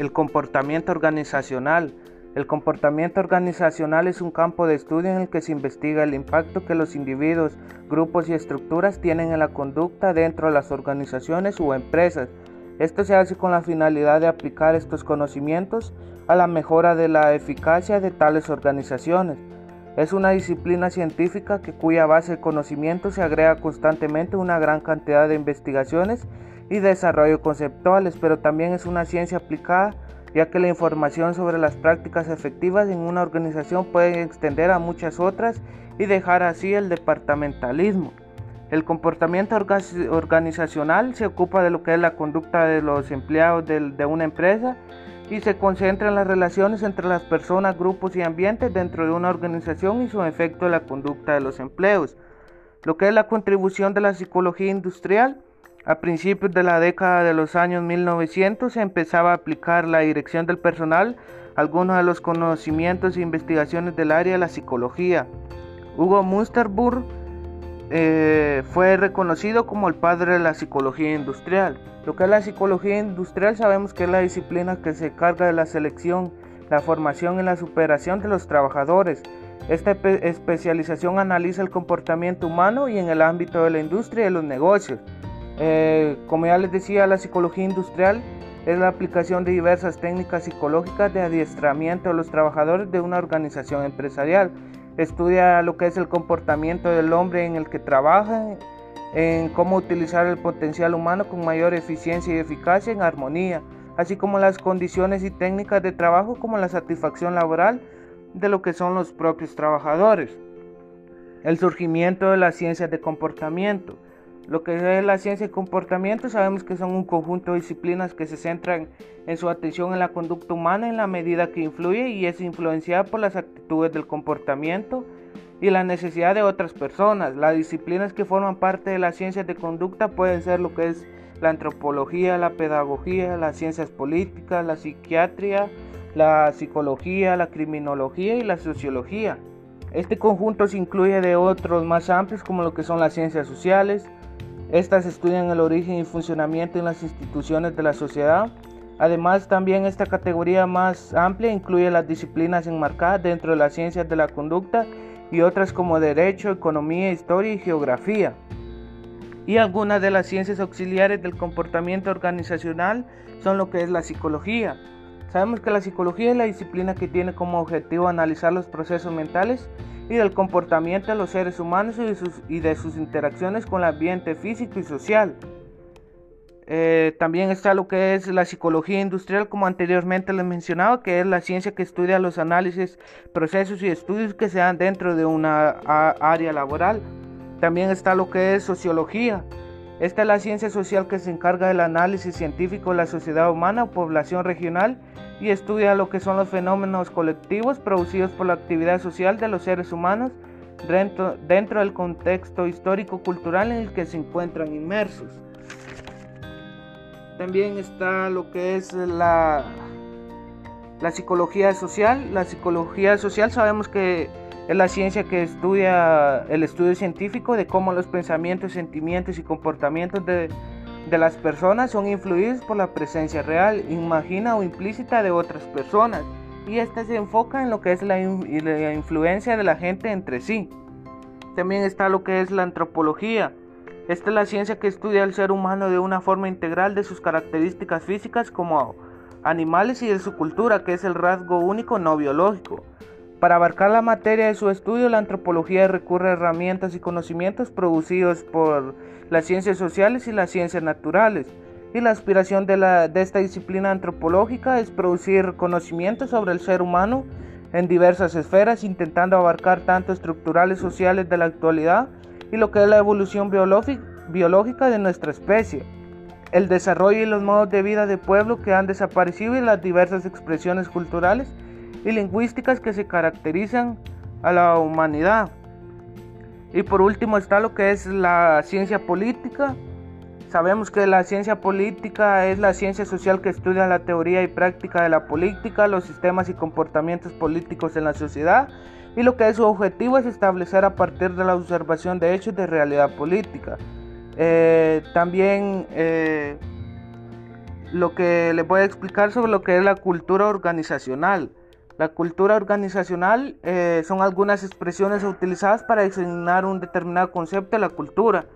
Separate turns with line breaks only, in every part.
el comportamiento organizacional. El comportamiento organizacional es un campo de estudio en el que se investiga el impacto que los individuos, grupos y estructuras tienen en la conducta dentro de las organizaciones o empresas. Esto se hace con la finalidad de aplicar estos conocimientos a la mejora de la eficacia de tales organizaciones. Es una disciplina científica que cuya base de conocimiento se agrega constantemente una gran cantidad de investigaciones y desarrollo conceptuales, pero también es una ciencia aplicada ya que la información sobre las prácticas efectivas en una organización puede extender a muchas otras y dejar así el departamentalismo. El comportamiento organizacional se ocupa de lo que es la conducta de los empleados de, una empresa y se concentra en las relaciones entre las personas, grupos y ambientes dentro de una organización y su efecto en la conducta de los empleos. Lo que es la contribución de la psicología industrial a principios de la década de los años 1900 se empezaba a aplicar la dirección del personal algunos de los conocimientos e investigaciones del área de la psicología. Hugo Munsterburg eh, fue reconocido como el padre de la psicología industrial. Lo que es la psicología industrial sabemos que es la disciplina que se carga de la selección, la formación y la superación de los trabajadores. Esta especialización analiza el comportamiento humano y en el ámbito de la industria y los negocios. Eh, como ya les decía, la psicología industrial es la aplicación de diversas técnicas psicológicas de adiestramiento de los trabajadores de una organización empresarial. Estudia lo que es el comportamiento del hombre en el que trabaja, en cómo utilizar el potencial humano con mayor eficiencia y eficacia en armonía, así como las condiciones y técnicas de trabajo como la satisfacción laboral de lo que son los propios trabajadores. El surgimiento de las ciencias de comportamiento. Lo que es la ciencia de comportamiento sabemos que son un conjunto de disciplinas que se centran en su atención en la conducta humana en la medida que influye y es influenciada por las actitudes del comportamiento y la necesidad de otras personas. Las disciplinas que forman parte de las ciencias de conducta pueden ser lo que es la antropología, la pedagogía, las ciencias políticas, la psiquiatría, la psicología, la criminología y la sociología. Este conjunto se incluye de otros más amplios como lo que son las ciencias sociales, estas estudian el origen y funcionamiento en las instituciones de la sociedad. Además, también esta categoría más amplia incluye las disciplinas enmarcadas dentro de las ciencias de la conducta y otras como derecho, economía, historia y geografía. Y algunas de las ciencias auxiliares del comportamiento organizacional son lo que es la psicología. Sabemos que la psicología es la disciplina que tiene como objetivo analizar los procesos mentales y del comportamiento de los seres humanos y de sus, interacciones con el ambiente físico y social. Eh, también está lo que es la psicología industrial, como anteriormente les mencionaba, que es la ciencia que estudia los análisis, procesos y estudios que se dan dentro de una área laboral. También está lo que es sociología. Esta es la ciencia social que se encarga del análisis científico de la sociedad humana o población regional y estudia lo que son los fenómenos colectivos producidos por la actividad social de los seres humanos dentro, del contexto histórico-cultural en el que se encuentran inmersos. También está lo que es la, la psicología social. La psicología social sabemos que es la ciencia que estudia el estudio científico de cómo los pensamientos, sentimientos y comportamientos de de las personas son influidos por la presencia real, imagina o implícita de otras personas y esta se enfoca en lo que es la, la, influencia de la gente entre sí. También está lo que es la antropología. Esta es la ciencia que estudia al ser humano de una forma integral de sus características físicas como animales y de su cultura, que es el rasgo único no biológico. Para abarcar la materia de su estudio, la antropología recurre a herramientas y conocimientos producidos por las ciencias sociales y las ciencias naturales. Y la aspiración de, esta disciplina antropológica es producir conocimientos sobre el ser humano en diversas esferas, intentando abarcar tanto estructurales sociales de la actualidad y lo que es la evolución biológica de nuestra especie, el desarrollo y los modos de vida de pueblo que han desaparecido y las diversas expresiones culturales y lingüísticas que se caracterizan a la humanidad. Y por último está lo que es la ciencia política. Sabemos que la ciencia política es la ciencia social que estudia la teoría y práctica de la política, los sistemas y comportamientos políticos en la sociedad y lo que es su objetivo es establecer a partir de la observación de hechos de realidad política. Eh, también eh, lo que les voy a explicar sobre lo que es la cultura organizacional. La cultura organizacional eh, son algunas expresiones utilizadas para designar un determinado concepto de la cultura,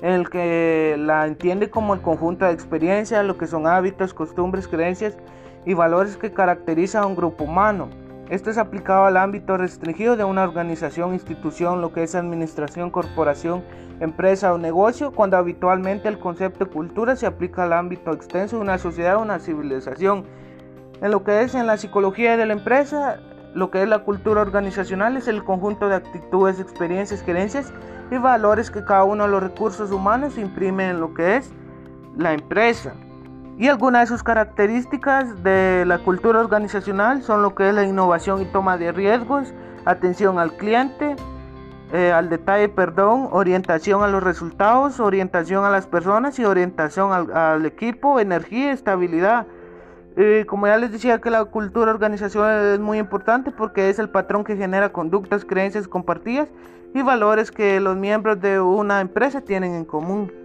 en el que la entiende como el conjunto de experiencias, lo que son hábitos, costumbres, creencias y valores que caracterizan a un grupo humano. Esto es aplicado al ámbito restringido de una organización, institución, lo que es administración, corporación, empresa o negocio, cuando habitualmente el concepto de cultura se aplica al ámbito extenso de una sociedad o una civilización. En lo que es en la psicología de la empresa, lo que es la cultura organizacional es el conjunto de actitudes, experiencias, creencias y valores que cada uno de los recursos humanos imprime en lo que es la empresa. Y algunas de sus características de la cultura organizacional son lo que es la innovación y toma de riesgos, atención al cliente, eh, al detalle, perdón, orientación a los resultados, orientación a las personas y orientación al, equipo, energía y estabilidad. como ya les decía que la cultura organizacional es muy importante porque es el patrón que genera conductas, creencias compartidas y valores que los miembros de una empresa tienen en común.